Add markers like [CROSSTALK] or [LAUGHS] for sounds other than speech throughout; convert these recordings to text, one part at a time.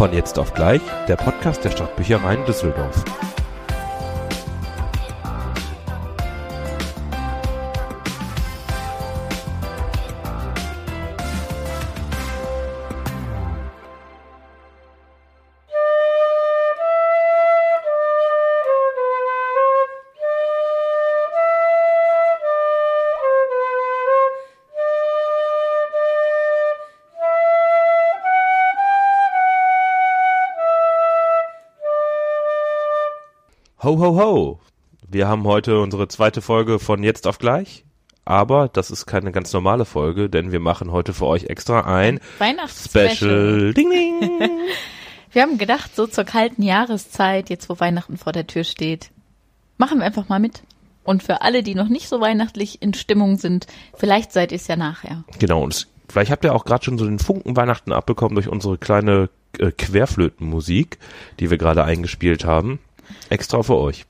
Von jetzt auf gleich, der Podcast der Stadtbüchereien Düsseldorf. Ho, ho, ho. Wir haben heute unsere zweite Folge von Jetzt auf gleich. Aber das ist keine ganz normale Folge, denn wir machen heute für euch extra ein Weihnachtsspecial. Ding, ding. [LAUGHS] Wir haben gedacht, so zur kalten Jahreszeit, jetzt wo Weihnachten vor der Tür steht, machen wir einfach mal mit. Und für alle, die noch nicht so weihnachtlich in Stimmung sind, vielleicht seid ihr es ja nachher. Genau, und vielleicht habt ihr auch gerade schon so den Funken Weihnachten abbekommen durch unsere kleine äh, Querflötenmusik, die wir gerade eingespielt haben. Extra für euch.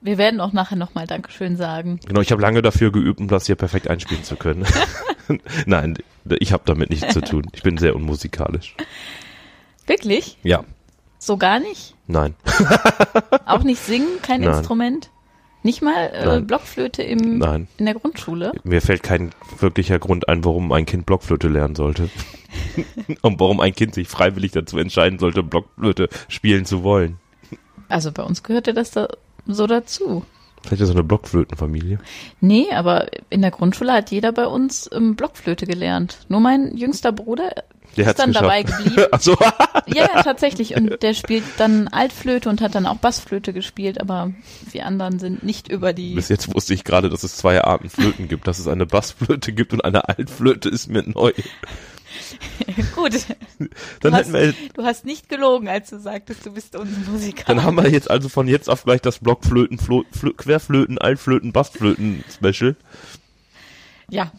Wir werden auch nachher nochmal Dankeschön sagen. Genau, ich habe lange dafür geübt, um das hier perfekt einspielen zu können. [LAUGHS] Nein, ich habe damit nichts zu tun. Ich bin sehr unmusikalisch. Wirklich? Ja, So gar nicht? nein. [LAUGHS] Auch nicht singen, kein Nein. Instrument? Nicht mal äh. Blockflöte im, Nein. in der Grundschule? Mir fällt kein wirklicher Grund ein, warum ein Kind Blockflöte lernen sollte. [LAUGHS] Und warum ein Kind sich freiwillig dazu entscheiden sollte, Blockflöte spielen zu wollen. Also bei uns gehörte das da so dazu. Vielleicht ist so eine Blockflötenfamilie. Nee, aber in der Grundschule hat jeder bei uns ähm, Blockflöte gelernt. Nur mein jüngster Bruder Der ist dann dabei geschafft. geblieben. [LAUGHS] Ach so. Ja, ja, tatsächlich. Und der spielt dann Altflöte und hat dann auch Bassflöte gespielt, aber wir anderen sind nicht über die. Bis jetzt wusste ich gerade, dass es zwei Arten Flöten gibt. Dass es eine Bassflöte gibt und eine Altflöte ist mir neu. [LAUGHS] Gut, Dann du, hätten wir, hast, du hast nicht gelogen, als du sagtest, du bist unser Musiker. dann haben wir jetzt also von jetzt auf gleich das Blockflöten, Flo, Flö, Querflöten, Altflöten, Bassflöten Special. Ja.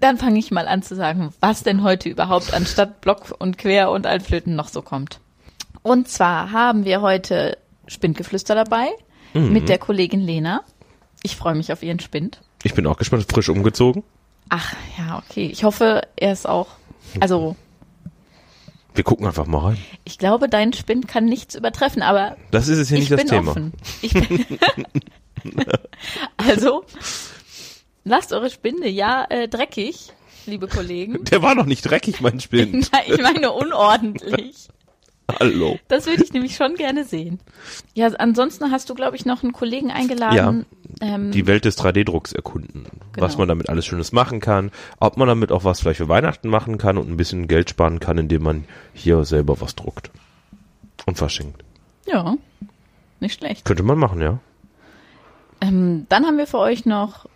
Dann fange ich mal an zu sagen, was denn heute überhaupt anstatt Block und Quer und Altflöten noch so kommt. Und zwar haben wir heute Spindgeflüster dabei Mhm. mit der Kollegin Lena. Ich freue mich auf ihren Spind. Ich bin auch gespannt, frisch umgezogen. Ach, ja, okay. Ich hoffe, er ist auch, also, Wir gucken einfach mal rein. ich glaube, dein Spind kann nichts übertreffen, aber Das ist jetzt hier ich nicht das Thema. offen. Ich bin [LAUGHS] also, lasst eure Spinde ja äh, dreckig, liebe Kollegen. Der war noch nicht dreckig, mein Spind. [LAUGHS] Nein, ich meine unordentlich. Hallo. Das würde ich nämlich schon gerne sehen. Ja, ansonsten hast du, glaube ich, noch einen Kollegen eingeladen. Ähm, Die Welt des 3D-Drucks erkunden. Was Genau. man damit alles Schönes machen kann. Ob man damit auch was vielleicht für Weihnachten machen kann und ein bisschen Geld sparen kann, indem man hier selber was druckt. Und verschenkt. ja, nicht schlecht. Könnte man machen, ja. Ähm, dann haben wir für euch noch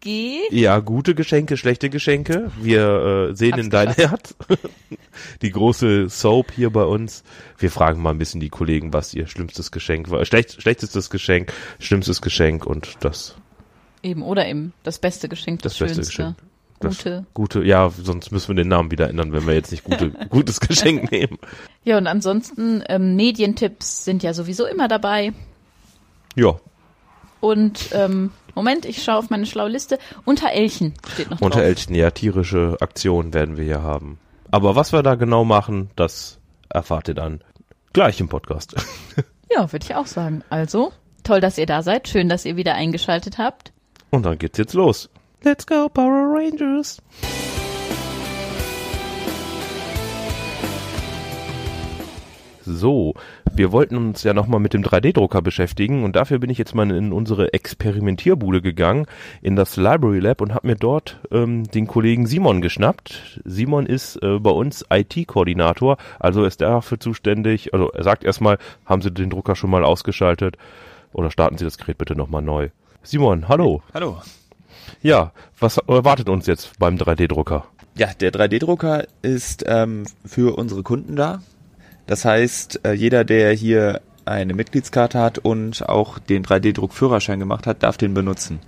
GGSG. Ja, gute Geschenke, schlechte Geschenke. Wir äh, sehen Hab's in dein Herz. [LAUGHS] Die große Soap hier bei uns. Wir fragen mal ein bisschen die Kollegen, was ihr schlimmstes Geschenk war. Schlecht, schlechtestes Geschenk, schlimmstes Geschenk und das, Eben, oder eben das beste Geschenk, das, das beste schönste. Geschenk. Das Gute. Gute, ja, sonst müssen wir den Namen wieder ändern, wenn wir jetzt nicht gute, [LAUGHS] gutes Geschenk nehmen. Ja, und ansonsten ähm, Medientipps sind ja sowieso immer dabei. Ja, Und ähm, Moment, ich schaue auf meine schlaue Liste. Unter Elchen steht noch unter drauf. Elchen, ja, tierische Aktionen werden wir hier haben. Aber was wir da genau machen, das erfahrt ihr dann gleich im Podcast. [LAUGHS] Ja, würde ich auch sagen. Also, toll, dass ihr da seid. Schön, dass ihr wieder eingeschaltet habt. Und dann geht's jetzt los. Let's go, Power Rangers! So, wir wollten uns ja nochmal mit dem 3D-Drucker beschäftigen und dafür bin ich jetzt mal in unsere Experimentierbude gegangen, in das Library Lab und habe mir dort ähm, den Kollegen Simon geschnappt. Simon ist äh, bei uns IT-Koordinator, also ist dafür zuständig, also er sagt erstmal, haben Sie den Drucker schon mal ausgeschaltet oder starten Sie das Gerät bitte nochmal neu. Simon, hallo. Hallo. Ja, was erwartet uns jetzt beim 3D-Drucker? Ja, der 3D-Drucker ist ähm, für unsere Kunden da. Das heißt, äh, jeder, der hier eine Mitgliedskarte hat und auch den 3D-Druck-Führerschein gemacht hat, darf den benutzen.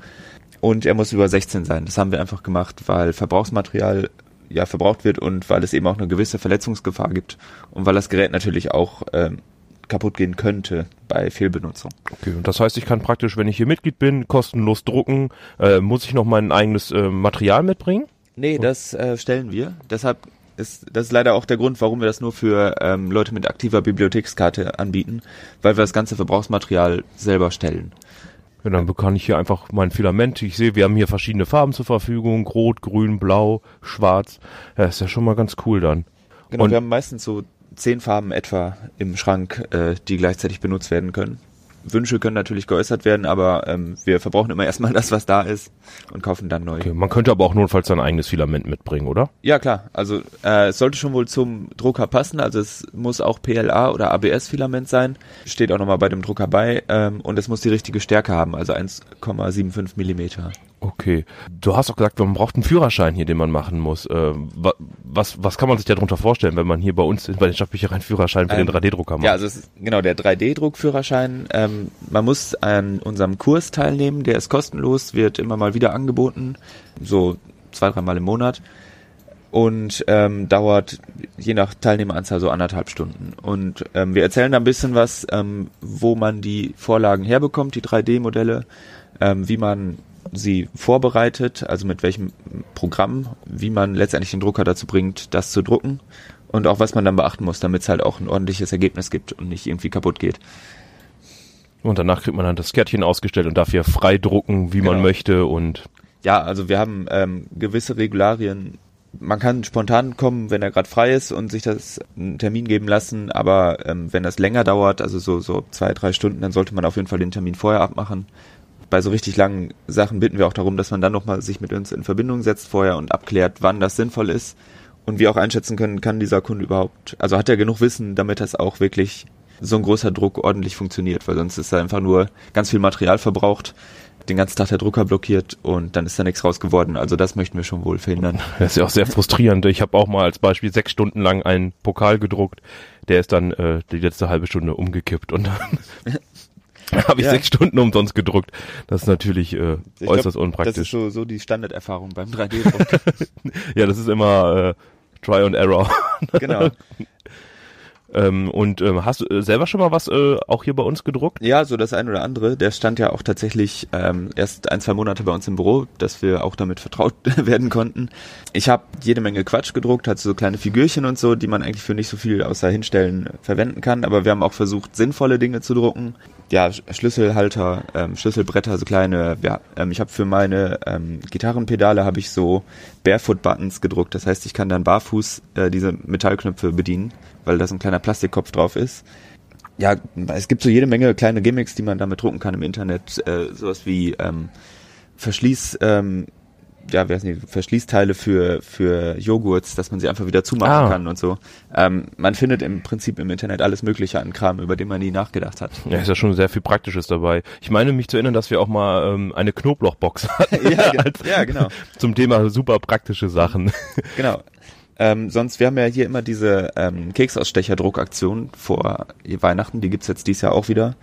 Und er muss über 16 sein. Das haben wir einfach gemacht, weil Verbrauchsmaterial ja verbraucht wird und weil es eben auch eine gewisse Verletzungsgefahr gibt und weil das Gerät natürlich auch ähm, kaputt gehen könnte bei Fehlbenutzung. Okay, und das heißt, ich kann praktisch, wenn ich hier Mitglied bin, kostenlos drucken. Äh, muss ich noch mein eigenes äh, Material mitbringen? Nee, das äh, stellen wir. Deshalb ist, das ist leider auch der Grund, warum wir das nur für ähm, Leute mit aktiver Bibliothekskarte anbieten, weil wir das ganze Verbrauchsmaterial selber stellen. Ja, dann kann ich hier einfach mein Filament. Ich sehe, wir haben hier verschiedene Farben zur Verfügung. Rot, grün, blau, schwarz. Ja, ist ja schon mal ganz cool dann. Genau, Und- wir haben meistens so zehn Farben etwa im Schrank, äh, die gleichzeitig benutzt werden können. Wünsche können natürlich geäußert werden, aber ähm, wir verbrauchen immer [LAUGHS] erstmal das, was da ist und kaufen dann neu. Okay, man könnte aber auch notfalls sein eigenes Filament mitbringen, oder? Ja klar, also äh, es sollte schon wohl zum Drucker passen, also es muss auch PLA oder ABS-Filament sein, steht auch nochmal bei dem Drucker bei ähm, und es muss die richtige Stärke haben, also 1,75 Millimeter. Okay. Du hast auch gesagt, man braucht einen Führerschein hier, den man machen muss. Äh, wa was, was kann man sich darunter vorstellen, wenn man hier bei uns bei den Stadtbüchereien einen Führerschein für Ähm, den 3D-Drucker macht? Ja, also es ist, genau, der 3D-Druckführerschein, ähm, man muss an unserem Kurs teilnehmen, der ist kostenlos, wird immer mal wieder angeboten, so zwei, dreimal im Monat und ähm, dauert je nach Teilnehmeranzahl so anderthalb Stunden. Und ähm, wir erzählen da ein bisschen was, ähm, wo man die Vorlagen herbekommt, die 3D-Modelle, ähm, wie man sie vorbereitet, also mit welchem Programm, wie man letztendlich den Drucker dazu bringt, das zu drucken und auch was man dann beachten muss, damit es halt auch ein ordentliches Ergebnis gibt und nicht irgendwie kaputt geht. Und danach kriegt man dann das Kärtchen ausgestellt und darf hier frei drucken, wie man Genau. möchte und Ja, also wir haben ähm, gewisse Regularien. Man kann spontan kommen, wenn er gerade frei ist und sich das einen Termin geben lassen, aber ähm, wenn das länger dauert, also so, so zwei, drei Stunden, dann sollte man auf jeden Fall den Termin vorher abmachen. Bei so richtig langen Sachen bitten wir auch darum, dass man dann nochmal sich mit uns in Verbindung setzt vorher und abklärt, wann das sinnvoll ist und wir auch einschätzen können, kann dieser Kunde überhaupt, also hat er genug Wissen, damit das auch wirklich so ein großer Druck ordentlich funktioniert, weil sonst ist da einfach nur ganz viel Material verbraucht, den ganzen Tag der Drucker blockiert und dann ist da nichts raus geworden. Also das möchten wir schon wohl verhindern. das ist ja auch sehr frustrierend. Ich habe auch mal als Beispiel sechs Stunden lang einen Pokal gedruckt, der ist dann äh, die letzte halbe Stunde umgekippt und dann [LAUGHS] habe ich Ja. sechs Stunden umsonst gedruckt. Das ist natürlich äh, Ich äußerst glaub, Das ist unpraktisch. so, so die Standarderfahrung beim 3D-Druck. [LAUGHS] Ja, das ist immer äh, Try and Error. genau. [LAUGHS] ähm, und ähm, hast du äh, selber schon mal was äh, auch hier bei uns gedruckt? Ja, so das ein oder andere. Der stand ja auch tatsächlich ähm, erst ein, zwei Monate bei uns im Büro, dass wir auch damit vertraut [LAUGHS] werden konnten. Ich habe jede Menge Quatsch gedruckt, hatte so kleine Figürchen und so, die man eigentlich für nicht so viel außer hinstellen verwenden kann. Aber wir haben auch versucht, sinnvolle Dinge zu drucken. Ja, Sch- Schlüsselhalter, ähm, Schlüsselbretter, so kleine. Ja, ähm, ich habe für meine ähm, Gitarrenpedale habe ich so Barefoot-Buttons gedruckt. Das heißt, ich kann dann barfuß äh, diese Metallknöpfe bedienen, weil da so ein kleiner Plastikkopf drauf ist ja, es gibt so jede Menge kleine Gimmicks, die man damit drucken kann im Internet. Äh, sowas wie ähm, Verschließ, ähm, ja, wer nicht, Verschließteile für, für Joghurts, dass man sie einfach wieder zumachen Ah. kann und so. Ähm, man findet im Prinzip im Internet alles Mögliche an Kram, über den man nie nachgedacht hat. Ja, ist ja schon sehr viel Praktisches dabei. Ich meine mich zu erinnern, dass wir auch mal ähm, eine Knoblauchbox [LAUGHS] hatten ja, ge- ja, genau. zum Thema super praktische Sachen. [LAUGHS] Genau. Ähm, sonst, wir haben ja hier immer diese ähm, Keksausstecher-Druckaktion vor Weihnachten, die gibt's jetzt dieses Jahr auch wieder.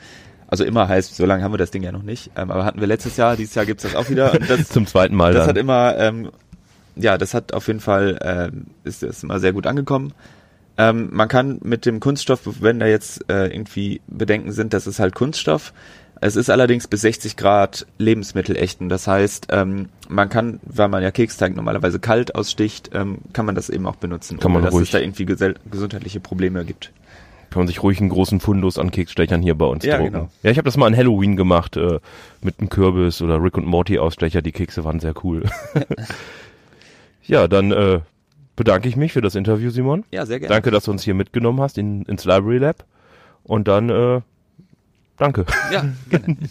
Also immer heißt, so lange haben wir das Ding ja noch nicht. Ähm, aber hatten wir letztes Jahr, dieses Jahr gibt's das auch wieder. Und das, [LAUGHS] zum zweiten Mal das dann. hat immer, ähm, ja, das hat auf jeden Fall, ähm, ist, ist immer sehr gut angekommen. Ähm, man kann mit dem Kunststoff, wenn da jetzt äh, irgendwie Bedenken sind, das ist halt Kunststoff. Es ist allerdings bis 60 Grad lebensmittelechten. Das heißt, ähm, man kann, weil man ja Keksteig normalerweise kalt aussticht, ähm, kann man das eben auch benutzen, Kann man ohne dass ruhig. es da irgendwie gesundheitliche Probleme gibt. Kann man sich ruhig einen großen Fundus an Keksstechern hier bei uns Ja, drucken. genau. Ja, ich habe das mal an Halloween gemacht äh, mit einem Kürbis oder Rick und Morty Ausstecher. Die Kekse waren sehr cool. [LAUGHS] ja, dann äh, bedanke ich mich für das Interview, Simon. Ja, sehr gerne. Danke, dass du uns hier mitgenommen hast in, ins Library Lab. Und dann, äh, danke. Ja, gerne. [LAUGHS]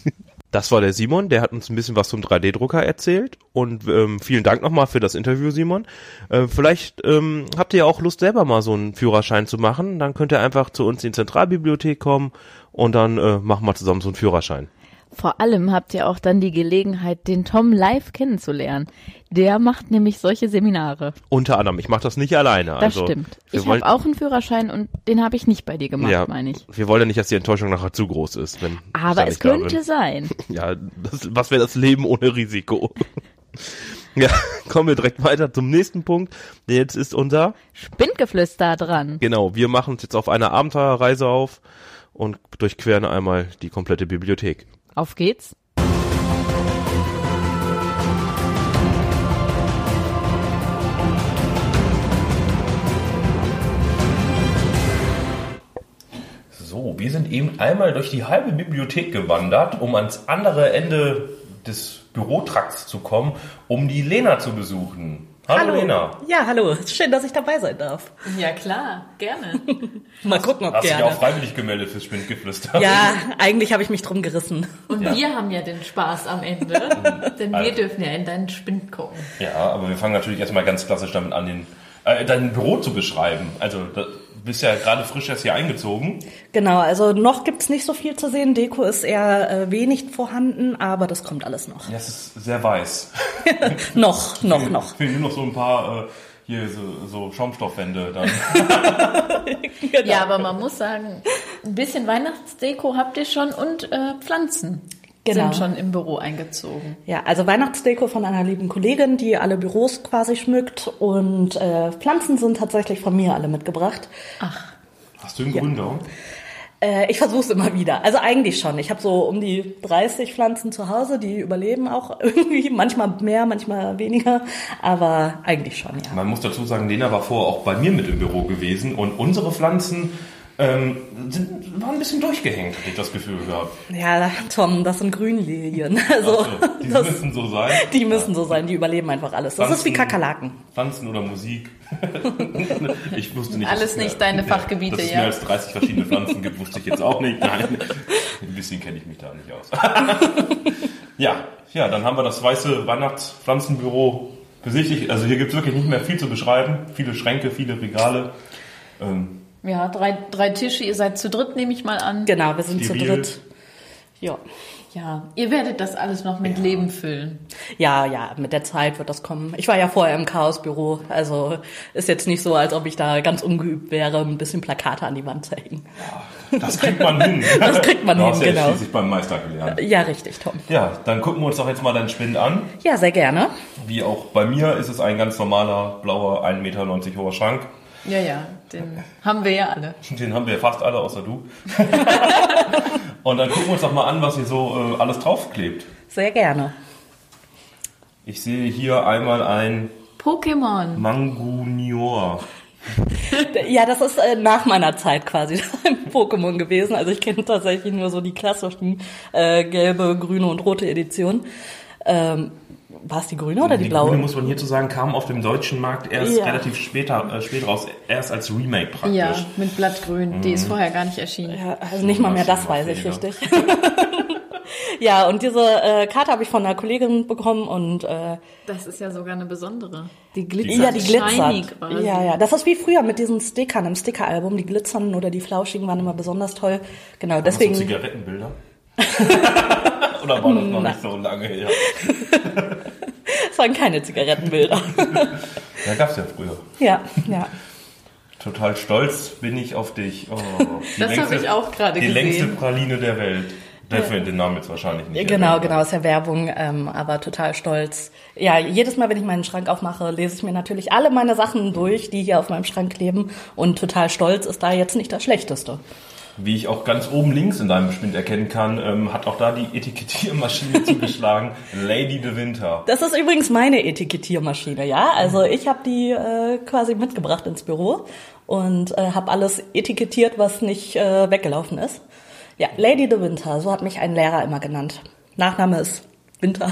Das war der Simon, der hat uns ein bisschen was zum 3D-Drucker erzählt. Und ähm, vielen Dank nochmal für das Interview, Simon. Äh, vielleicht ähm, habt ihr ja auch Lust, selber mal so einen Führerschein zu machen. Dann könnt ihr einfach zu uns in die Zentralbibliothek kommen und dann äh, machen wir zusammen so einen Führerschein. Vor allem habt ihr auch dann die Gelegenheit, den Tom live kennenzulernen. Der macht nämlich solche Seminare. Unter anderem, ich mache das nicht alleine. Das also, stimmt. Ich habe auch einen Führerschein und den habe ich nicht bei dir gemacht, ja, meine ich. Wir wollen ja nicht, dass die Enttäuschung nachher zu groß ist. Wenn Aber es könnte sein. [LAUGHS] Ja, das, was wäre das Leben ohne Risiko? [LAUGHS] ja, kommen wir direkt weiter zum nächsten Punkt. Jetzt ist unser Spindgeflüster dran. Genau, wir machen uns jetzt auf eine Abenteuerreise auf und durchqueren einmal die komplette Bibliothek. Auf geht's! So, wir sind eben einmal durch die halbe Bibliothek gewandert, um ans andere Ende des Bürotrakts zu kommen, um die Lena zu besuchen. Hallo, Lena. Ja, hallo. Schön, dass ich dabei sein darf. Ja, klar, gerne. [LAUGHS] Mal gucken, ob Hast dich gerne. auch freiwillig gemeldet fürs Spindgeflüster. Ja, eigentlich habe ich mich drum gerissen. Und Ja. wir haben ja den Spaß am Ende, [LAUGHS] denn wir Also. dürfen ja in deinen Spind gucken. Ja, aber wir fangen natürlich erstmal ganz klassisch damit an, den, äh, dein Büro zu beschreiben. Also, da, du bist ja gerade frisch erst hier eingezogen. Genau, also noch gibt's nicht so viel zu sehen. Deko ist eher äh, wenig vorhanden, aber das kommt alles noch. Ja, es ist sehr weiß. [LAUGHS] noch, noch, noch. Fehlen nur noch so ein paar, äh, hier so, so Schaumstoffwände dann. [LAUGHS] Genau. Ja, aber man muss sagen, ein bisschen Weihnachtsdeko habt ihr schon und äh, Pflanzen Genau. sind schon im Büro eingezogen. Ja, also Weihnachtsdeko von einer lieben Kollegin, die alle Büros quasi schmückt und äh, Pflanzen sind tatsächlich von mir alle mitgebracht. Hast du einen Gründer? Äh, ich versuche es immer wieder. Also eigentlich schon. Ich habe so um die 30 Pflanzen zu Hause, die überleben auch [LAUGHS] irgendwie. Manchmal mehr, manchmal weniger. Aber eigentlich schon, ja. Man muss dazu sagen, Lena war vorher auch bei mir mit im Büro gewesen und unsere Pflanzen ähm, sind, waren ein bisschen durchgehängt, hatte ich das Gefühl gehabt. Ja, Tom, das sind Grünlilien. [LAUGHS] Also, so, die das, müssen so sein. die müssen so sein. Die überleben einfach alles. Das ist wie Kakerlaken. Pflanzen oder Musik. [LAUGHS] ich wusste nicht. Alles nicht deine Fachgebiete, dass es ja. mehr als 30 verschiedene Pflanzen gibt, wusste ich jetzt auch nicht. Nein, ein bisschen kenne ich mich da nicht aus. [LAUGHS] ja, ja, dann haben wir das weiße Weihnachtspflanzenbüro besichtigt. Also hier gibt es wirklich nicht mehr viel zu beschreiben. Viele Schränke, viele Regale. Ähm, Ja, drei, drei Tische, ihr seid zu dritt, nehme ich mal an. Genau, wir sind zu Steril. dritt. Ja. Ja, ihr werdet das alles noch mit Leben füllen. Ja, ja, mit der Zeit wird das kommen. Ich war ja vorher im Chaosbüro, also ist jetzt nicht so, als ob ich da ganz ungeübt wäre, ein bisschen Plakate an die Wand zu hängen. das kriegt man hin. [LAUGHS] Das kriegt man du hin, hast ja genau. schließlich beim Meister gelernt. Ja, richtig, Tom. Ja, dann gucken wir uns doch jetzt mal deinen Spind an. Ja, sehr gerne. Wie auch bei mir ist es ein ganz normaler, blauer, 1,90 Meter hoher Schrank. Ja, ja, den haben wir ja alle. Den haben wir fast alle, außer du. [LAUGHS] Und dann gucken wir uns doch mal an, was hier so äh, alles draufklebt. Sehr gerne. Ich sehe hier einmal ein Pokémon. Mangunior. [LAUGHS] Ja, das ist äh, nach meiner Zeit quasi [LAUGHS] ein Pokémon gewesen. Also ich kenne tatsächlich nur so die klassischen äh, gelbe, grüne und rote Edition. Ähm, war es die grüne oder die, Die blaue? Grüne, muss man hierzu sagen, kam auf dem deutschen Markt erst Ja. relativ später, äh, spät raus, erst als Remake praktisch. Ja, mit Blattgrün. Die ist vorher gar nicht erschienen. Ja, also nicht mal mehr das weiß ich richtig. [LAUGHS] ja, und diese äh, Karte habe ich von einer Kollegin bekommen und äh, Das ist ja sogar eine besondere. Die glitzert. ja, die glitzert. Ja, ja, das ist wie früher mit diesen Stickern im Stickeralbum. Die glitzernden oder die flauschigen waren immer besonders toll. Genau, deswegen. Zigarettenbilder? [LAUGHS] Oder war das noch nicht so lange her? [LAUGHS] Es waren keine Zigarettenbilder. [LAUGHS] Ja, gab's ja früher. ja, ja. Total stolz bin ich auf dich. Oh, die Das habe ich auch gerade Die längste gesehen. Praline der Welt. Dürfen wir den Namen jetzt wahrscheinlich nicht Genau, erwähnen. genau, ist ja Werbung, ähm, aber total stolz. Ja, jedes Mal, wenn ich meinen Schrank aufmache, lese ich mir natürlich alle meine Sachen durch, die hier auf meinem Schrank kleben. Und total stolz ist da jetzt nicht das Schlechteste. Wie ich auch ganz oben links in deinem Spind erkennen kann, ähm, hat auch da die Etikettiermaschine [LAUGHS] zugeschlagen. Lady de Winter. Das ist übrigens meine Etikettiermaschine, ja. Also ich habe die äh, quasi mitgebracht ins Büro und äh, habe alles etikettiert, was nicht äh, weggelaufen ist. Ja, Lady de Winter, so hat mich ein Lehrer immer genannt. Nachname ist Winter.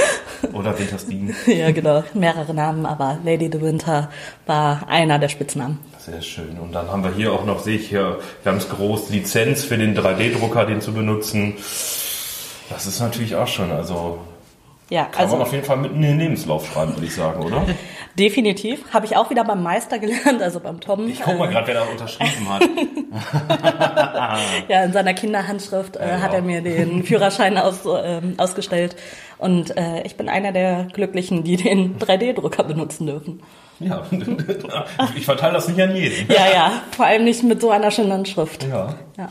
[LAUGHS] Oder Winterstein. ja, genau, mehrere Namen, aber Lady de Winter war einer der Spitznamen. Sehr schön. Und dann haben wir hier auch noch, sehe ich hier ganz groß, Lizenz für den 3D-Drucker, den zu benutzen. Das ist natürlich auch schon, also Ja, kann also man auf jeden Fall mit in den Lebenslauf schreiben, würde ich sagen, oder? [LAUGHS] definitiv. Habe ich auch wieder beim Meister gelernt, also beim Tom. Ich guck mal gerade, wer da unterschrieben hat. [LAUGHS] Ja, in seiner Kinderhandschrift äh, Ja, hat ja. er mir den Führerschein aus, ähm, ausgestellt. Und äh, ich bin einer der Glücklichen, die den 3D-Drucker benutzen dürfen. Ja, [LAUGHS] ich verteile das nicht an jeden. Ja, ja, vor allem nicht mit so einer schönen Schrift. Ja. Ja.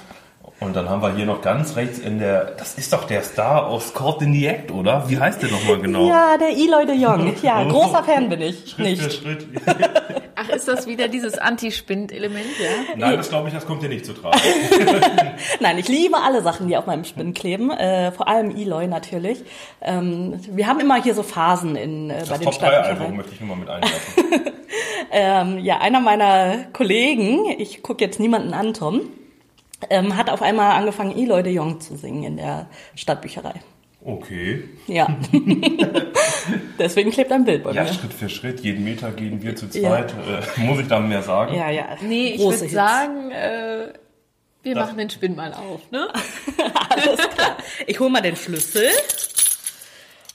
Und dann haben wir hier noch ganz rechts in der, das ist doch der Star aus Caught in the Act, oder? Wie heißt der nochmal genau? Ja, der Eloy de Jong. [LAUGHS] Ja, großer Fan bin ich. Schritt für Nicht. Schritt. [LAUGHS] Ach, ist das wieder dieses Anti-Spind-Element, ja? Nein, das glaube ich, das kommt dir nicht zu tragen. [LAUGHS] Nein, ich liebe alle Sachen, die auf meinem Spind kleben. Äh, vor allem Eloy natürlich. Ähm, wir haben immer hier so Phasen in, äh, bei Das den Top 3 Album möchte ich nur mal mit einwerfen. Ähm, ja, einer meiner Kollegen, ich gucke jetzt niemanden an, Tom, ähm, hat auf einmal angefangen, Eloy de Jong zu singen in der Stadtbücherei. Okay. Ja. [LAUGHS] Deswegen klebt ein Bild bei Ja, mir. Schritt für Schritt, jeden Meter gehen wir zu Ja. zweit. Äh, muss ich da mehr sagen? Ja, ja. Nee, ich würde sagen, äh, wir machen den Spinn mal auf, ne? [LAUGHS] Alles klar. Ich hole mal den Schlüssel.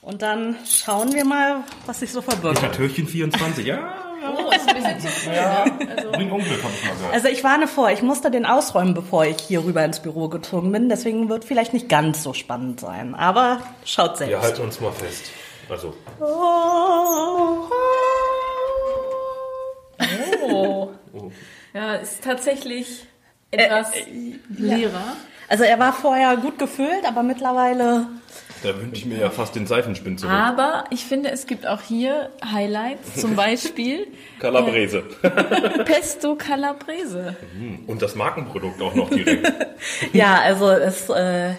Und dann schauen wir mal, was sich so verbirgt. Türchen 24, ja. Oh, ist ein bisschen zu früh, ne? Also, Bring Unglück, hab ich mal gehört. Also ich warne vor, ich musste den ausräumen, bevor ich hier rüber ins Büro gezogen bin. Deswegen wird vielleicht nicht ganz so spannend sein. Aber schaut selbst. Wir halten uns mal fest. Also, oh. Ja, ist tatsächlich etwas leerer. Also er war vorher gut gefüllt, aber mittlerweile da wünsche ich mir ja fast den Seifenspinn zurück. Aber ich finde, es gibt auch hier Highlights, zum [LAUGHS] Beispiel Calabrese. Pesto Calabrese. Und das Markenprodukt auch noch direkt. [LAUGHS] Ja, also es, äh,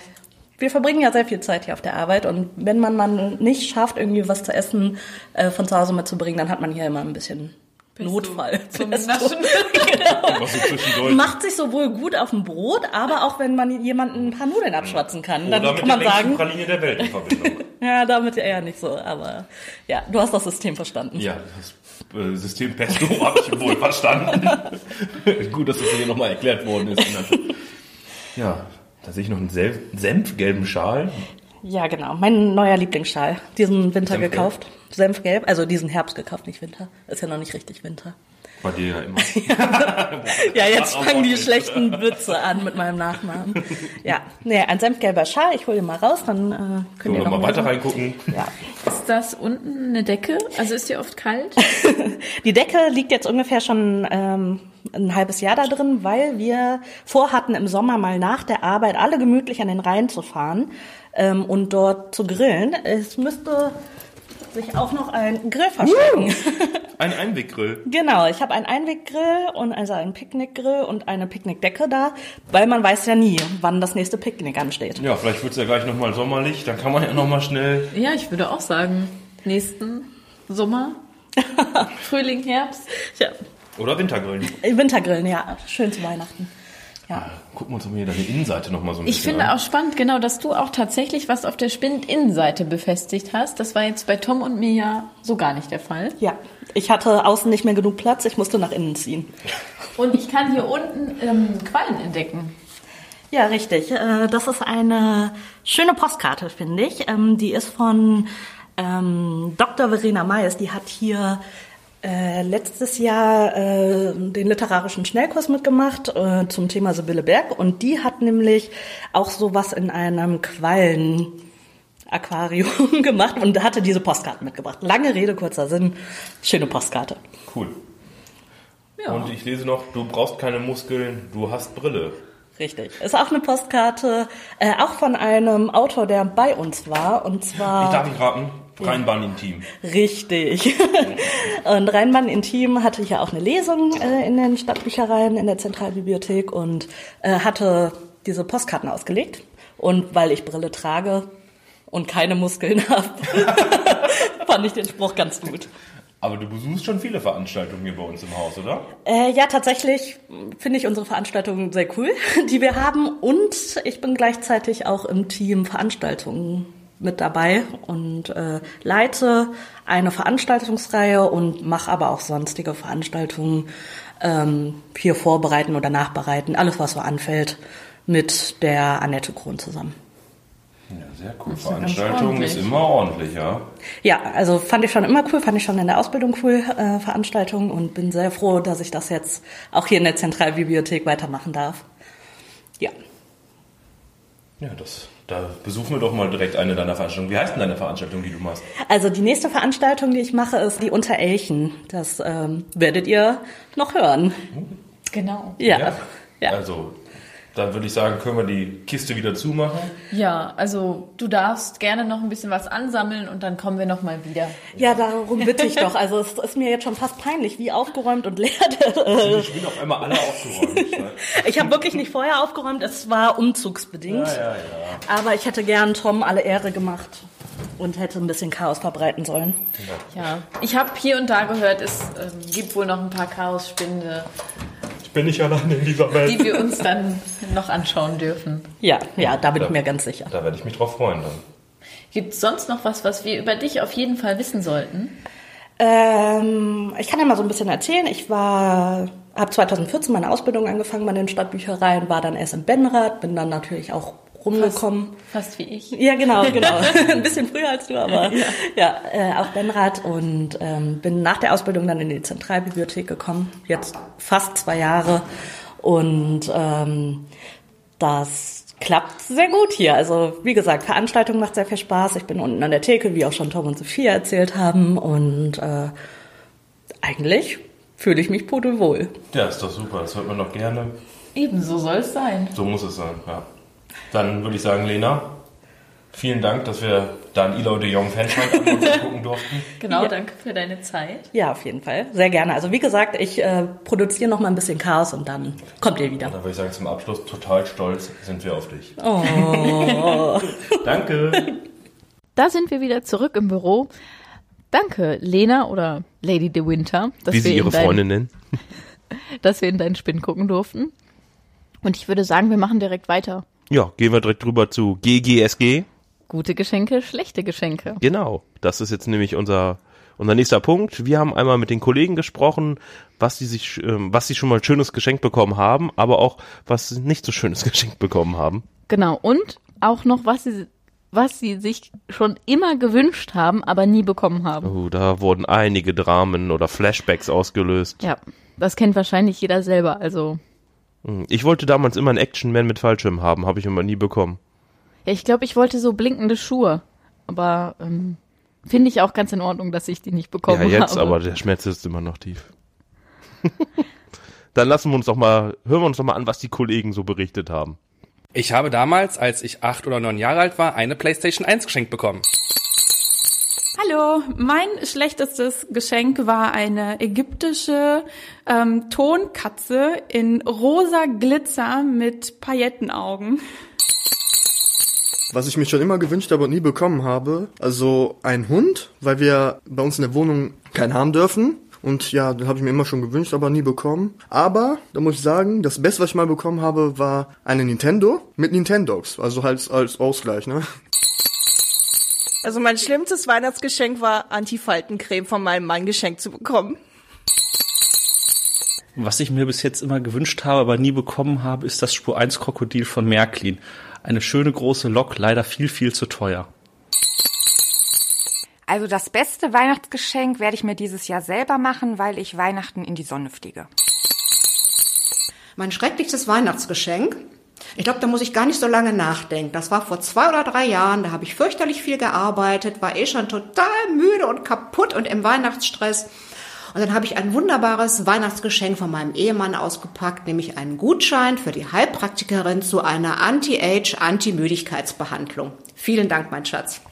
wir verbringen ja sehr viel Zeit hier auf der Arbeit und wenn man mal nicht schafft, irgendwie was zu essen äh, von zu Hause mitzubringen, dann hat man hier immer ein bisschen Notfall. [LAUGHS] Zum [LAUGHS] Pesto. Naschen. [LAUGHS] So zwischendurch. Macht sich sowohl gut auf dem Brot, aber auch wenn man jemanden ein paar Nudeln abschwatzen kann, dann Oder mit kann man sagen, Praline der Welt in Verbindung. ja, damit eher nicht so, aber ja, du hast das System verstanden. Ja, das äh, System Pesto habe ich wohl verstanden. Gut, dass das hier nochmal erklärt worden ist. Ja, da sehe ich noch einen Senf senfgelben Schal. Ja, genau. Mein neuer Lieblingsschal. Diesen Winter Senfgelb? gekauft. Senfgelb. Also diesen Herbst gekauft, nicht Winter. Ist ja noch nicht richtig Winter. Bei dir ja immer. [LAUGHS] Ja, jetzt fangen die schlechten Witze an mit meinem Nachnamen. Ja, nee, ein senfgelber Schal. Ich hole ihn mal raus, dann äh, könnt ihr noch mal weiter reingucken. Ja. Ist das unten eine Decke? Also ist die oft kalt? [LAUGHS] Die Decke liegt jetzt ungefähr schon ähm, ein halbes Jahr da drin, weil wir vorhatten, im Sommer mal nach der Arbeit alle gemütlich an den Rhein zu fahren ähm, und dort zu grillen. Es müsste sich auch noch ein Grill verstecken. [LAUGHS] Ein Einweggrill. Genau, ich habe einen Einweggrill und also einen Picknickgrill und eine Picknickdecke da, weil man weiß ja nie, wann das nächste Picknick ansteht. Ja, vielleicht wird's ja gleich nochmal sommerlich. Dann kann man ja nochmal schnell. Ja, ich würde auch sagen, nächsten Sommer, [LAUGHS] Frühling, Herbst. Ja, Oder Wintergrillen. Wintergrillen, ja, schön zu Weihnachten. Ja. Gucken wir uns mal hier deine Innenseite nochmal so ein Ich bisschen finde an. auch spannend, genau, dass du auch tatsächlich was auf der Spind-Innenseite befestigt hast. Das war jetzt bei Tom und mir ja so gar nicht der Fall. Ja, ich hatte außen nicht mehr genug Platz, ich musste nach innen ziehen. [LAUGHS] Und ich kann hier unten ähm, Quallen entdecken. Ja, richtig. Äh, Das ist eine schöne Postkarte, finde ich. Ähm, Die ist von ähm, Dr. Verena Meis. Die hat hier äh, letztes Jahr äh, den literarischen Schnellkurs mitgemacht äh, zum Thema Sibylle Berg. Und die hat nämlich auch sowas in einem Quallen... Aquarium [LAUGHS] gemacht und hatte diese Postkarten mitgebracht. Lange Rede, kurzer Sinn. Schöne Postkarte. Cool. Ja. Und ich lese noch, du brauchst keine Muskeln, du hast Brille. Richtig. Ist auch eine Postkarte, äh, auch von einem Autor, der bei uns war. Und Ich zwar. darf nicht raten, Rheinbahn Intim. Richtig. und Rheinbahn Intim hatte ja auch eine Lesung äh, in den Stadtbüchereien in der Zentralbibliothek und äh, hatte diese Postkarten ausgelegt. Und weil ich Brille trage und keine Muskeln habe, [LAUGHS] fand ich den Spruch ganz gut. Aber du besuchst schon viele Veranstaltungen hier bei uns im Haus, oder? Äh, ja, tatsächlich finde ich unsere Veranstaltungen sehr cool, [LAUGHS] die wir haben. Und ich bin gleichzeitig auch im Team Veranstaltungen mit dabei und äh, leite eine Veranstaltungsreihe und mache aber auch sonstige Veranstaltungen ähm, hier vorbereiten oder nachbereiten, alles was so anfällt, mit der Annette Krohn zusammen. Ja, sehr cool. ist Veranstaltung ist immer ordentlich, ja. Ja, also fand ich schon immer cool, fand ich schon in der Ausbildung cool, äh, Veranstaltungen und bin sehr froh, dass ich das jetzt auch hier in der Zentralbibliothek weitermachen darf. Ja. Ja, das, da besuchen wir doch mal direkt eine deiner Veranstaltungen. Wie heißt denn deine Veranstaltung, die du machst? Also die nächste Veranstaltung, die ich mache, ist die Unterelchen. Das ähm, werdet ihr noch hören. Genau. Ja. Ja. Also, da würde ich sagen, können wir die Kiste wieder zumachen. Ja, also du darfst gerne noch ein bisschen was ansammeln und dann kommen wir noch mal wieder. Ja, darum bitte ich doch. Also es ist mir jetzt schon fast peinlich, wie aufgeräumt und leer Ich bin auf einmal alle aufgeräumt. Ich habe wirklich nicht vorher aufgeräumt, es war umzugsbedingt. Ja, ja, ja. Aber ich hätte gern Tom alle Ehre gemacht und hätte ein bisschen Chaos verbreiten sollen. Ja, ich habe hier und da gehört, es ähm, gibt wohl noch ein paar Chaos-Spinde. Ich bin nicht alleine in dieser Welt. Die wir uns dann noch anschauen dürfen. Ja, ja, da bin Ja. ich mir ganz sicher. Da werde ich mich drauf freuen dann. Gibt es sonst noch was, was wir über dich auf jeden Fall wissen sollten? Ähm, ich kann ja mal so ein bisschen erzählen. Ich war, habe 2014 meine Ausbildung angefangen bei den Stadtbüchereien, war dann erst in Benrath, bin dann natürlich auch rumgekommen. Fast wie ich. Ja, genau, genau. [LAUGHS] Ein bisschen früher als du, aber ja, äh, auch Benrath und ähm, bin nach der Ausbildung dann in die Zentralbibliothek gekommen. Jetzt fast zwei Jahre und ähm, das klappt sehr gut hier. Also wie gesagt, Veranstaltung macht sehr viel Spaß. Ich bin unten an der Theke, wie auch schon Tom und Sophia erzählt haben und äh, eigentlich fühle ich mich pudelwohl. Ja, ist doch super. Das hört man doch gerne. Ebenso soll es sein. So muss es sein, ja. Dann würde ich sagen, Lena, vielen Dank, dass wir da einen Elo de Jong Fanschrank [LAUGHS] gucken durften. Genau, Ja. danke für deine Zeit. Ja, auf jeden Fall. Sehr gerne. Also wie gesagt, ich äh, produziere noch mal ein bisschen Chaos und dann kommt ihr wieder. Da würde ich sagen, zum Abschluss total stolz sind wir auf dich. Oh. [LAUGHS] [LAUGHS] Danke. Da sind wir wieder zurück im Büro. Danke, Lena oder Lady de Winter, dass, Wie wir, sie ihre in dein, Freundin nennen. dass wir in deinen Spinn gucken durften. Und ich würde sagen, wir machen direkt weiter. Ja, gehen wir direkt rüber zu GGSG. Gute Geschenke, schlechte Geschenke. Genau, das ist jetzt nämlich unser unser nächster Punkt. Wir haben einmal mit den Kollegen gesprochen, was sie sich, ähm, was sie schon mal schönes Geschenk bekommen haben, aber auch was sie nicht so schönes [LAUGHS] Geschenk bekommen haben. Genau. Und auch noch, was sie, was sie sich schon immer gewünscht haben, aber nie bekommen haben. Oh, da wurden einige Dramen oder Flashbacks ausgelöst. Ja, das kennt wahrscheinlich jeder selber. Also, Ich wollte damals immer einen Action-Man mit Fallschirm haben, habe ich immer nie bekommen. ja, ich glaube, ich wollte so blinkende Schuhe. Aber ähm, finde ich auch ganz in Ordnung, dass ich die nicht bekommen ja, jetzt, habe. aber der Schmerz ist immer noch tief. [LAUGHS] Dann lassen wir uns doch mal, hören wir uns doch mal an, was die Kollegen so berichtet haben. Ich habe damals, als ich acht oder neun Jahre alt war, eine PlayStation 1 geschenkt bekommen. Hallo, mein schlechtestes Geschenk war eine ägyptische ähm, Tonkatze in rosa Glitzer mit Paillettenaugen. Was ich mir schon immer gewünscht habe und nie bekommen habe, also ein Hund, weil wir bei uns in der Wohnung keinen haben dürfen. Und ja, den habe ich mir immer schon gewünscht, aber nie bekommen. Aber, da muss ich sagen, das Beste, was ich mal bekommen habe, war eine Nintendo mit Nintendogs. Also halt als Ausgleich, ne? Also mein schlimmstes Weihnachtsgeschenk war Antifaltencreme von meinem Mann geschenkt zu bekommen. Was ich mir bis jetzt immer gewünscht habe, aber nie bekommen habe, ist das Spur 1 Krokodil von Märklin. Eine schöne große Lok, leider viel, viel zu teuer. Also das beste Weihnachtsgeschenk werde ich mir dieses Jahr selber machen, weil ich Weihnachten in die Sonne fliege. Mein schrecklichstes Weihnachtsgeschenk. Ich glaube, da muss ich gar nicht so lange nachdenken. Das war vor zwei oder drei Jahren. Da habe ich fürchterlich viel gearbeitet, war eh schon total müde und kaputt und im Weihnachtsstress. Und dann habe ich ein wunderbares Weihnachtsgeschenk von meinem Ehemann ausgepackt, nämlich einen Gutschein für die Heilpraktikerin zu einer Anti-Age, Anti-Müdigkeitsbehandlung. Vielen Dank, mein Schatz.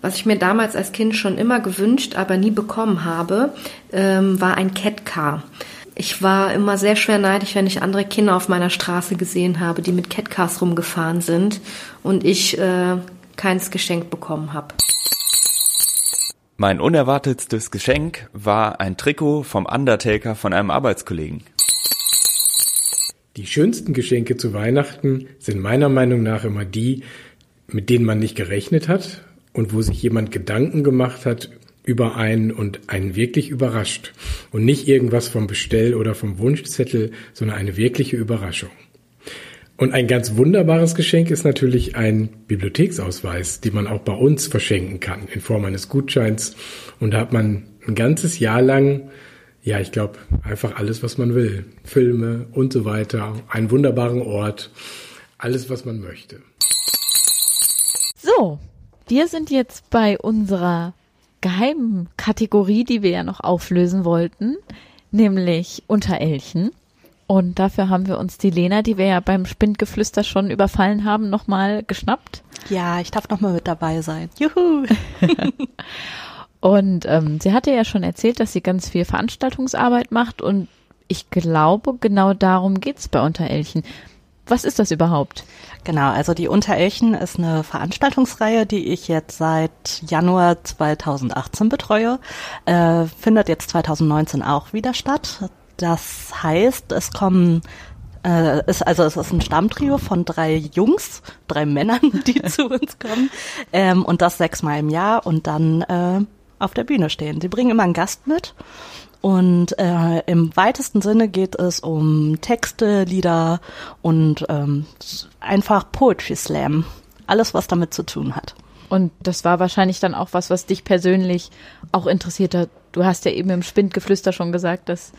Was ich mir damals als Kind schon immer gewünscht, aber nie bekommen habe, ähm, war ein Catcar. Ich war immer sehr schwer neidisch, wenn ich andere Kinder auf meiner Straße gesehen habe, die mit Catcars rumgefahren sind und ich äh, keins geschenkt bekommen habe. Mein unerwartetstes Geschenk war ein Trikot vom Undertaker von einem Arbeitskollegen. Die schönsten Geschenke zu Weihnachten sind meiner Meinung nach immer die, mit denen man nicht gerechnet hat und wo sich jemand Gedanken gemacht hat über einen und einen wirklich überrascht. Und nicht irgendwas vom Bestell- oder vom Wunschzettel, sondern eine wirkliche Überraschung. Und ein ganz wunderbares Geschenk ist natürlich ein Bibliotheksausweis, den man auch bei uns verschenken kann, in Form eines Gutscheins. Und da hat man ein ganzes Jahr lang, ja, ich glaube, einfach alles, was man will. Filme und so weiter, einen wunderbaren Ort, alles, was man möchte. So, wir sind jetzt bei unserer geheimen Kategorie, die wir ja noch auflösen wollten, nämlich Unterelchen. Und dafür haben wir uns die Lena, die wir ja beim Spindgeflüster schon überfallen haben, nochmal geschnappt. Ja, ich darf nochmal mit dabei sein. Juhu! [LAUGHS] Und ähm, sie hatte ja schon erzählt, dass sie ganz viel Veranstaltungsarbeit macht und ich glaube, genau darum geht's bei Unterelchen. Was ist das überhaupt? Genau, also die Unterelchen ist eine Veranstaltungsreihe, die ich jetzt seit Januar 2018 betreue. Äh, findet jetzt 2019 auch wieder statt. Das heißt, es kommen äh, ist, also es ist ein Stammtrio von drei Jungs, drei Männern, [LAUGHS] die zu uns kommen ähm, und das sechsmal im Jahr und dann äh, auf der Bühne stehen. Sie bringen immer einen Gast mit und äh, im weitesten Sinne geht es um Texte, Lieder und ähm, einfach Poetry Slam. Alles, was damit zu tun hat. Und das war wahrscheinlich dann auch was, was dich persönlich auch interessiert hat. Du hast ja eben im Spindgeflüster schon gesagt, dass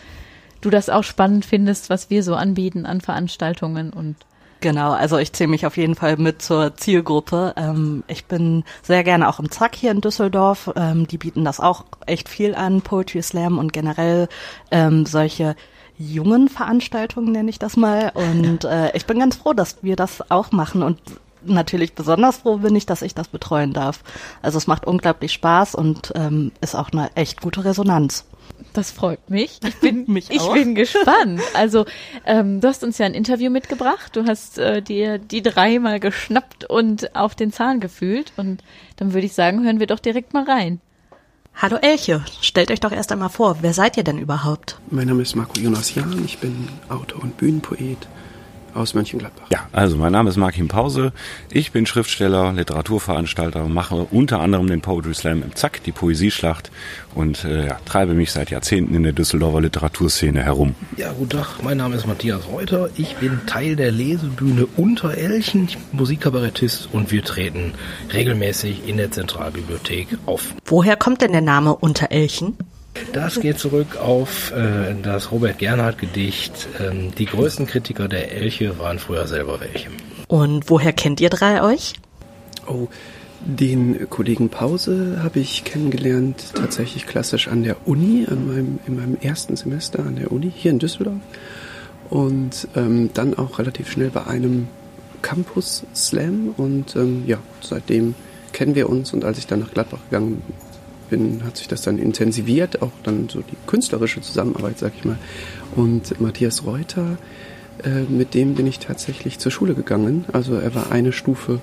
du das auch spannend findest, was wir so anbieten an Veranstaltungen und Genau, also ich zähle mich auf jeden Fall mit zur Zielgruppe. Ähm, ich bin sehr gerne auch im Zack hier in Düsseldorf. Ähm, die bieten das auch echt viel an, Poetry Slam und generell ähm, solche jungen Veranstaltungen nenne ich das mal. Und äh, ich bin ganz froh, dass wir das auch machen und natürlich besonders froh bin ich, dass ich das betreuen darf. Also es macht unglaublich Spaß und ähm, ist auch eine echt gute Resonanz. Das freut mich. Ich bin, [LAUGHS] mich ich bin gespannt. Also ähm, du hast uns ja ein Interview mitgebracht. Du hast äh, dir die drei mal geschnappt und auf den Zahn gefühlt. Und dann würde ich sagen, hören wir doch direkt mal rein. Hallo Elche, stellt euch doch erst einmal vor, wer seid ihr denn überhaupt? Mein Name ist Marco Jonas Jahn, ich bin Autor und Bühnenpoet aus Mönchengladbach. Ja, also mein Name ist Martin Pause. Ich bin Schriftsteller, Literaturveranstalter, mache unter anderem den Poetry Slam im Zack, die Poesieschlacht und äh, ja, treibe mich seit Jahrzehnten in der Düsseldorfer Literaturszene herum. Ja, guten Tag, mein Name ist Matthias Reuter. Ich bin Teil der Lesebühne Unterelchen, Musikkabarettist und wir treten regelmäßig in der Zentralbibliothek auf. Woher kommt denn der Name Unterelchen? Das geht zurück auf äh, das Robert Gernhardt Gedicht. Ähm, die größten Kritiker der Elche waren früher selber welche. Und woher kennt ihr drei euch? Oh, den Kollegen Pause habe ich kennengelernt, tatsächlich klassisch an der Uni, an meinem, in meinem ersten Semester an der Uni hier in Düsseldorf. Und ähm, dann auch relativ schnell bei einem Campus Slam. Und ähm, ja, seitdem kennen wir uns. Und als ich dann nach Gladbach gegangen bin, hat sich das dann intensiviert, auch dann so die künstlerische Zusammenarbeit, sag ich mal. Und Matthias Reuter, äh, mit dem bin ich tatsächlich zur Schule gegangen. Also er war eine Stufe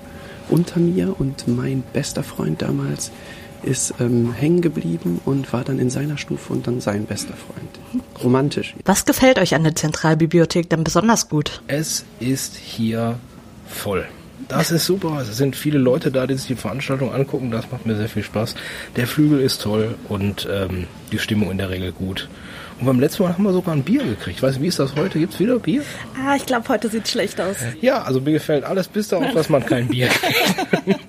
unter mir und mein bester Freund damals ist ähm, hängen geblieben und war dann in seiner Stufe und dann sein bester Freund. Romantisch. Was gefällt euch an der Zentralbibliothek denn besonders gut? Es ist hier voll. Das ist super. Es sind viele Leute da, die sich die Veranstaltung angucken. Das macht mir sehr viel Spaß. Der Flügel ist toll und ähm, die Stimmung in der Regel gut. Und beim letzten Mal haben wir sogar ein Bier gekriegt. Weißt du, wie ist das heute? Gibt es wieder Bier? Ah, ich glaube, heute sieht schlecht aus. Ja, also mir gefällt alles bis darauf, dass man kein Bier [LAUGHS] kriegt.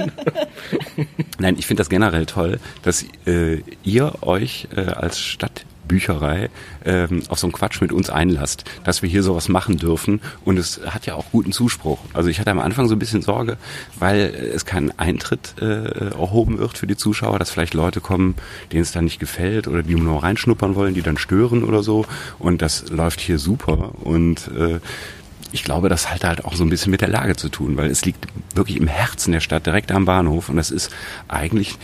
Nein, ich finde das generell toll, dass äh, ihr euch äh, als Stadt Bücherei ähm, auf so einen Quatsch mit uns einlasst, dass wir hier sowas machen dürfen. Und es hat ja auch guten Zuspruch. Also ich hatte am Anfang so ein bisschen Sorge, weil es keinen Eintritt äh, erhoben wird für die Zuschauer, dass vielleicht Leute kommen, denen es dann nicht gefällt oder die nur reinschnuppern wollen, die dann stören oder so. Und das läuft hier super. Und äh, ich glaube, das hat halt auch so ein bisschen mit der Lage zu tun, weil es liegt wirklich im Herzen der Stadt, direkt am Bahnhof. Und das ist eigentlich,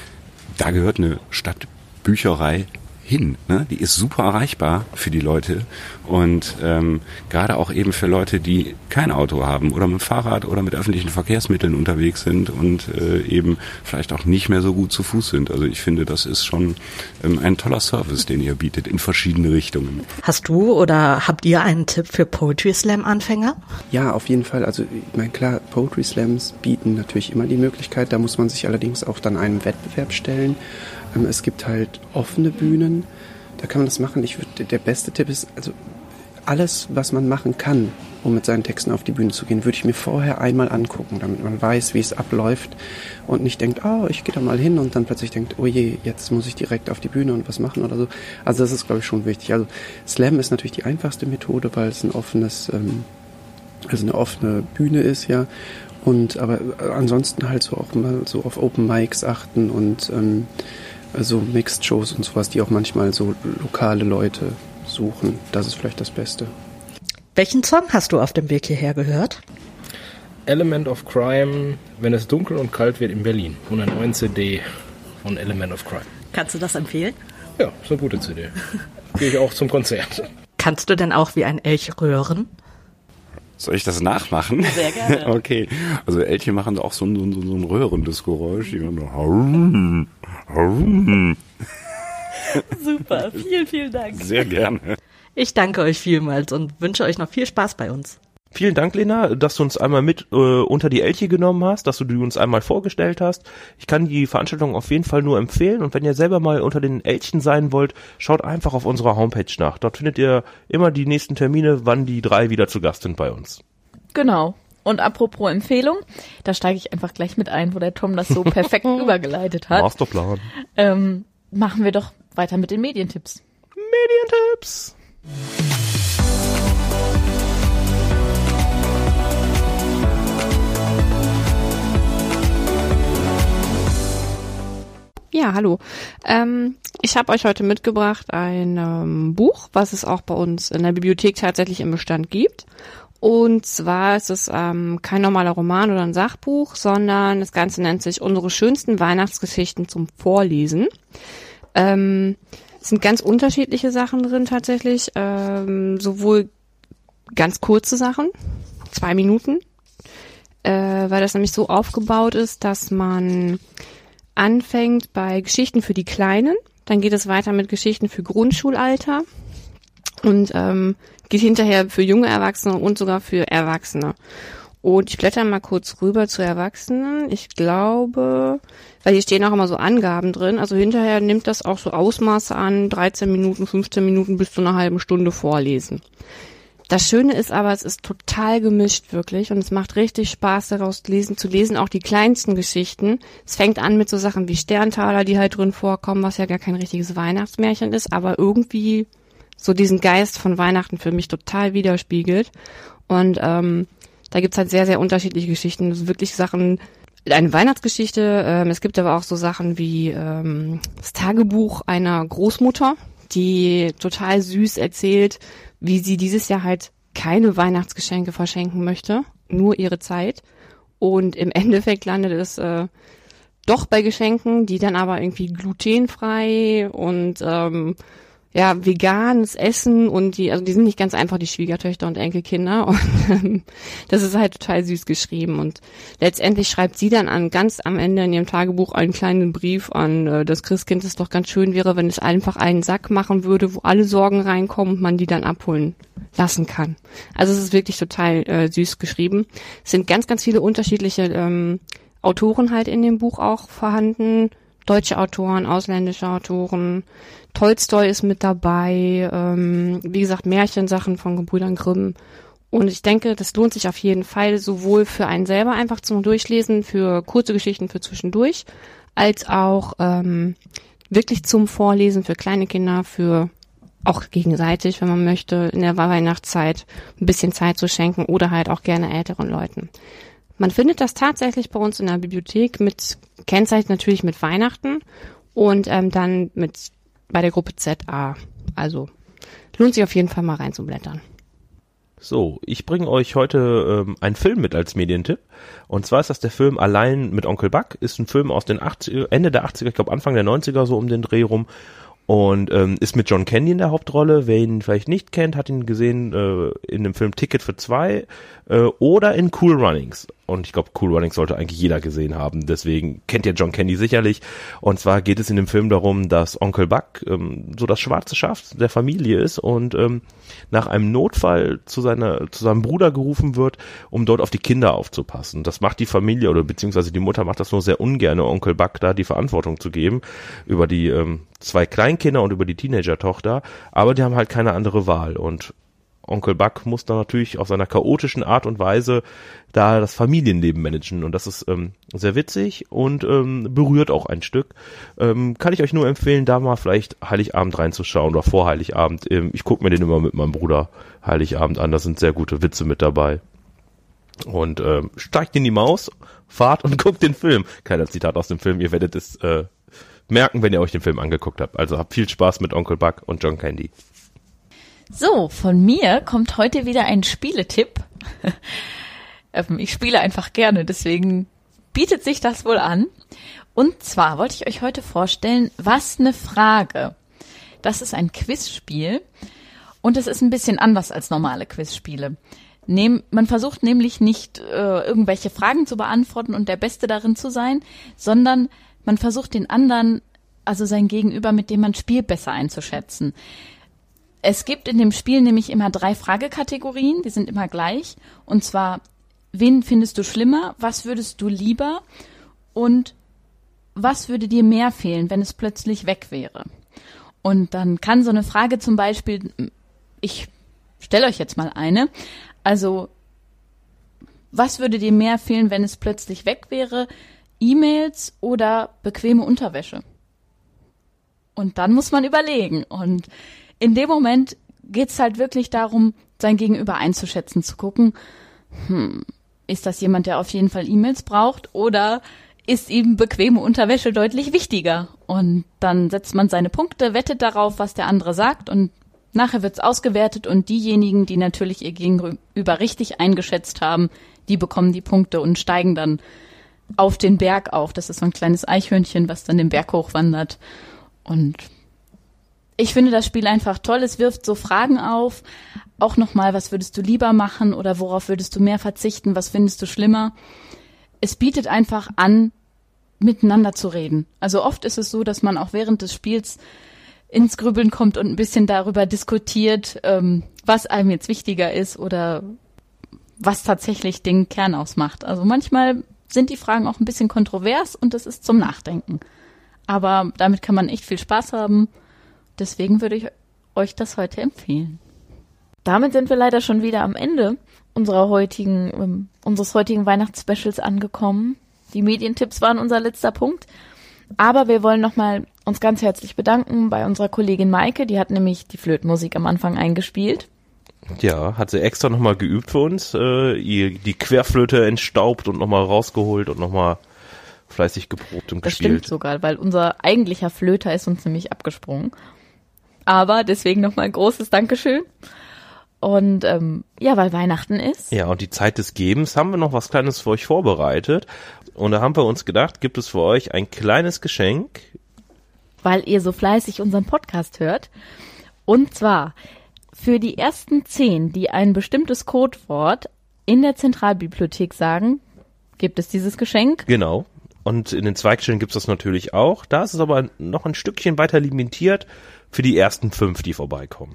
da gehört eine Stadtbücherei hin. Ne? Die ist super erreichbar für die Leute und ähm, gerade auch eben für Leute, die kein Auto haben oder mit dem Fahrrad oder mit öffentlichen Verkehrsmitteln unterwegs sind und äh, eben vielleicht auch nicht mehr so gut zu Fuß sind. Also ich finde, das ist schon ähm, ein toller Service, den ihr bietet in verschiedene Richtungen. Hast du oder habt ihr einen Tipp für Poetry Slam Anfänger? Ja, auf jeden Fall. Also ich meine klar, Poetry Slams bieten natürlich immer die Möglichkeit. Da muss man sich allerdings auch dann einem Wettbewerb stellen. Ähm, es gibt halt offene Bühnen, da kann man das machen. Ich würde, der beste Tipp ist, also alles, was man machen kann, um mit seinen Texten auf die Bühne zu gehen, würde ich mir vorher einmal angucken, damit man weiß, wie es abläuft und nicht denkt, oh, ich gehe da mal hin und dann plötzlich denkt, oh je, jetzt muss ich direkt auf die Bühne und was machen oder so. Also das ist, glaube ich, schon wichtig. Also Slam ist natürlich die einfachste Methode, weil es ein offenes, ähm, also eine offene Bühne ist, ja. Und aber ansonsten halt so auch mal so auf Open Mics achten und ähm, also Mixed Shows und sowas, die auch manchmal so lokale Leute suchen. Das ist vielleicht das Beste. Welchen Song hast du auf dem Weg hierher gehört? Element of Crime, wenn es dunkel und kalt wird in Berlin. Von der neuen CD von Element of Crime. Kannst du das empfehlen? Ja, ist eine gute CD. Gehe ich auch zum Konzert. Kannst du denn auch wie ein Elch röhren? Soll ich das nachmachen? Sehr gerne. [LAUGHS] okay. Also Elche machen auch so ein, so ein, so ein röhrendes Geräusch. Die machen so Super, vielen, vielen Dank. Sehr gerne. Ich danke euch vielmals und wünsche euch noch viel Spaß bei uns. Vielen Dank, Lena, dass du uns einmal mit äh, unter die Elche genommen hast, dass du die uns einmal vorgestellt hast. Ich kann die Veranstaltung auf jeden Fall nur empfehlen und wenn ihr selber mal unter den Elchen sein wollt, schaut einfach auf unserer Homepage nach. Dort findet ihr immer die nächsten Termine, wann die drei wieder zu Gast sind bei uns. Genau. Und apropos Empfehlung, da steige ich einfach gleich mit ein, wo der Tom das so perfekt [LAUGHS] übergeleitet hat. Masterplan. Ähm, machen wir doch weiter mit den Medientipps. Medientipps. Ja, hallo. Ähm, ich habe euch heute mitgebracht ein ähm, Buch, was es auch bei uns in der Bibliothek tatsächlich im Bestand gibt. Und zwar ist es ähm, kein normaler Roman oder ein Sachbuch, sondern das Ganze nennt sich Unsere schönsten Weihnachtsgeschichten zum Vorlesen. Ähm, es sind ganz unterschiedliche Sachen drin tatsächlich, ähm, sowohl ganz kurze Sachen, zwei Minuten, äh, weil das nämlich so aufgebaut ist, dass man anfängt bei Geschichten für die Kleinen, dann geht es weiter mit Geschichten für Grundschulalter und ähm, geht hinterher für junge Erwachsene und sogar für Erwachsene. Und ich blätter mal kurz rüber zu Erwachsenen. Ich glaube, weil hier stehen auch immer so Angaben drin. Also hinterher nimmt das auch so Ausmaße an, 13 Minuten, 15 Minuten bis zu einer halben Stunde vorlesen. Das Schöne ist aber, es ist total gemischt wirklich und es macht richtig Spaß daraus lesen, zu lesen, auch die kleinsten Geschichten. Es fängt an mit so Sachen wie Sterntaler, die halt drin vorkommen, was ja gar kein richtiges Weihnachtsmärchen ist, aber irgendwie so diesen Geist von Weihnachten für mich total widerspiegelt. Und ähm, da gibt's halt sehr, sehr unterschiedliche Geschichten. Also wirklich Sachen, eine Weihnachtsgeschichte. Ähm, es gibt aber auch so Sachen wie ähm, das Tagebuch einer Großmutter, die total süß erzählt, wie sie dieses Jahr halt keine Weihnachtsgeschenke verschenken möchte, nur ihre Zeit. Und im [LAUGHS] Endeffekt landet es äh, doch bei Geschenken, die dann aber irgendwie glutenfrei und ähm, ja, veganes Essen und die, also die sind nicht ganz einfach die Schwiegertöchter und Enkelkinder [LAUGHS] und ähm, das ist halt total süß geschrieben und letztendlich schreibt sie dann an ganz am Ende in ihrem Tagebuch einen kleinen Brief an äh, das Christkind, das doch ganz schön wäre, wenn es einfach einen Sack machen würde, wo alle Sorgen reinkommen und man die dann abholen lassen kann. Also es ist wirklich total äh, süß geschrieben. Es sind ganz, ganz viele unterschiedliche ähm, Autoren halt in dem Buch auch vorhanden. Deutsche Autoren, ausländische Autoren, Tolstoi ist mit dabei, ähm, wie gesagt, Märchensachen von Gebrüdern Grimm. Und ich denke, das lohnt sich auf jeden Fall sowohl für einen selber einfach zum Durchlesen, für kurze Geschichten für zwischendurch, als auch ähm, wirklich zum Vorlesen für kleine Kinder, für auch gegenseitig, wenn man möchte, in der Weihnachtszeit ein bisschen Zeit zu schenken oder halt auch gerne älteren Leuten. Man findet das tatsächlich bei uns in der Bibliothek mit Kennzeichen natürlich mit Weihnachten und ähm, dann mit bei der Gruppe ZA. Also lohnt sich auf jeden Fall mal reinzublättern. So, ich bringe euch heute ähm, einen Film mit als Medientipp. Und zwar ist das der Film Allein mit Onkel Buck. Ist ein Film aus den 80, Ende der 80er, ich glaube Anfang der 90er so um den Dreh rum. Und ähm, ist mit John Candy in der Hauptrolle. Wer ihn vielleicht nicht kennt, hat ihn gesehen äh, in dem Film Ticket für zwei äh, oder in Cool Runnings. Und ich glaube, Cool Runnings sollte eigentlich jeder gesehen haben. Deswegen kennt ihr John Candy sicherlich. Und zwar geht es in dem Film darum, dass Onkel Buck ähm, so das schwarze Schaf der Familie ist und ähm, nach einem Notfall zu seiner zu seinem Bruder gerufen wird, um dort auf die Kinder aufzupassen. Das macht die Familie oder beziehungsweise die Mutter macht das nur sehr ungern, Onkel Buck da die Verantwortung zu geben über die ähm, zwei Kleinkinder und über die Teenager-Tochter. Aber die haben halt keine andere Wahl und Onkel Buck muss da natürlich auf seiner chaotischen Art und Weise da das Familienleben managen und das ist ähm, sehr witzig und ähm, berührt auch ein Stück. Ähm, kann ich euch nur empfehlen, da mal vielleicht Heiligabend reinzuschauen oder vor Heiligabend. Ähm, ich gucke mir den immer mit meinem Bruder Heiligabend an, da sind sehr gute Witze mit dabei. Und ähm, steigt in die Maus, fahrt und [LAUGHS] guckt den Film. Kleiner Zitat aus dem Film, ihr werdet es äh, merken, wenn ihr euch den Film angeguckt habt. Also habt viel Spaß mit Onkel Buck und John Candy. So, von mir kommt heute wieder ein Spieletipp. [LAUGHS] Ähm, ich spiele einfach gerne, deswegen bietet sich das wohl an. Und zwar wollte ich euch heute vorstellen, was eine Frage. Das ist ein Quizspiel und es ist ein bisschen anders als normale Quizspiele. Nehm, man versucht nämlich nicht äh, irgendwelche Fragen zu beantworten und der Beste darin zu sein, sondern man versucht den anderen also sein Gegenüber, mit dem man spielt, besser einzuschätzen. Es gibt in dem Spiel nämlich immer drei Fragekategorien, die sind immer gleich. Und zwar, wen findest du schlimmer? Was würdest du lieber? Und was würde dir mehr fehlen, wenn es plötzlich weg wäre? Und dann kann so eine Frage zum Beispiel, ich stelle euch jetzt mal eine, also was würde dir mehr fehlen, wenn es plötzlich weg wäre? E-Mails oder bequeme Unterwäsche? Und dann muss man überlegen. Und in dem Moment geht's halt wirklich darum, sein Gegenüber einzuschätzen, zu gucken, hm, ist das jemand, der auf jeden Fall E-Mails braucht oder ist ihm bequeme Unterwäsche deutlich wichtiger? Und dann setzt man seine Punkte, wettet darauf, was der andere sagt und nachher wird's ausgewertet und diejenigen, die natürlich ihr Gegenüber richtig eingeschätzt haben, die bekommen die Punkte und steigen dann auf den Berg auf. Das ist so ein kleines Eichhörnchen, was dann den Berg hochwandert. Und ich finde das Spiel einfach toll. Es wirft so Fragen auf. Auch nochmal, was würdest du lieber machen oder worauf würdest du mehr verzichten? Was findest du schlimmer? Es bietet einfach an, miteinander zu reden. Also oft ist es so, dass man auch während des Spiels ins Grübeln kommt und ein bisschen darüber diskutiert, ähm, was einem jetzt wichtiger ist oder was tatsächlich den Kern ausmacht. Also manchmal sind die Fragen auch ein bisschen kontrovers und das ist zum Nachdenken. Aber damit kann man echt viel Spaß haben. Deswegen würde ich euch das heute empfehlen. Damit sind wir leider schon wieder am Ende unserer heutigen, ähm, unseres heutigen Weihnachtsspecials angekommen. Die Medientipps waren unser letzter Punkt. Aber wir wollen nochmal uns ganz herzlich bedanken bei unserer Kollegin Maike. Die hat nämlich die Flötenmusik am Anfang eingespielt. Ja, hat sie extra nochmal geübt für uns, äh, ihr die Querflöte entstaubt und nochmal rausgeholt und nochmal fleißig geprobt und das gespielt. stimmt sogar, weil unser eigentlicher Flöter ist uns nämlich abgesprungen. Aber deswegen nochmal großes Dankeschön. Und ähm, ja, weil Weihnachten ist. Ja, und die Zeit des Gebens haben wir noch was Kleines für euch vorbereitet. Und da haben wir uns gedacht, gibt es für euch ein kleines Geschenk. Weil ihr so fleißig unseren Podcast hört. Und zwar für die ersten zehn, die ein bestimmtes Codewort in der Zentralbibliothek sagen, gibt es dieses Geschenk. Genau. Und in den Zweigstellen gibt es das natürlich auch. Da ist es aber noch ein Stückchen weiter limitiert für die ersten fünf, die vorbeikommen.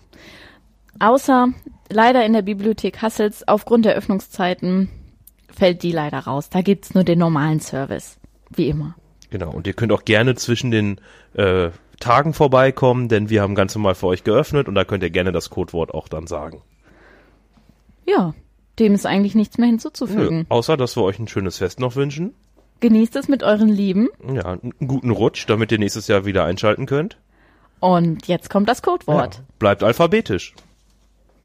Außer leider in der Bibliothek Hassels aufgrund der Öffnungszeiten fällt die leider raus. Da gibt's nur den normalen Service. Wie immer. Genau. Und ihr könnt auch gerne zwischen den äh, Tagen vorbeikommen, denn wir haben ganz normal für euch geöffnet und da könnt ihr gerne das Codewort auch dann sagen. Ja, dem ist eigentlich nichts mehr hinzuzufügen. Nö, außer, dass wir euch ein schönes Fest noch wünschen. Genießt es mit euren Lieben. Ja, einen guten Rutsch, damit ihr nächstes Jahr wieder einschalten könnt. Und jetzt kommt das Codewort. Ja, bleibt alphabetisch.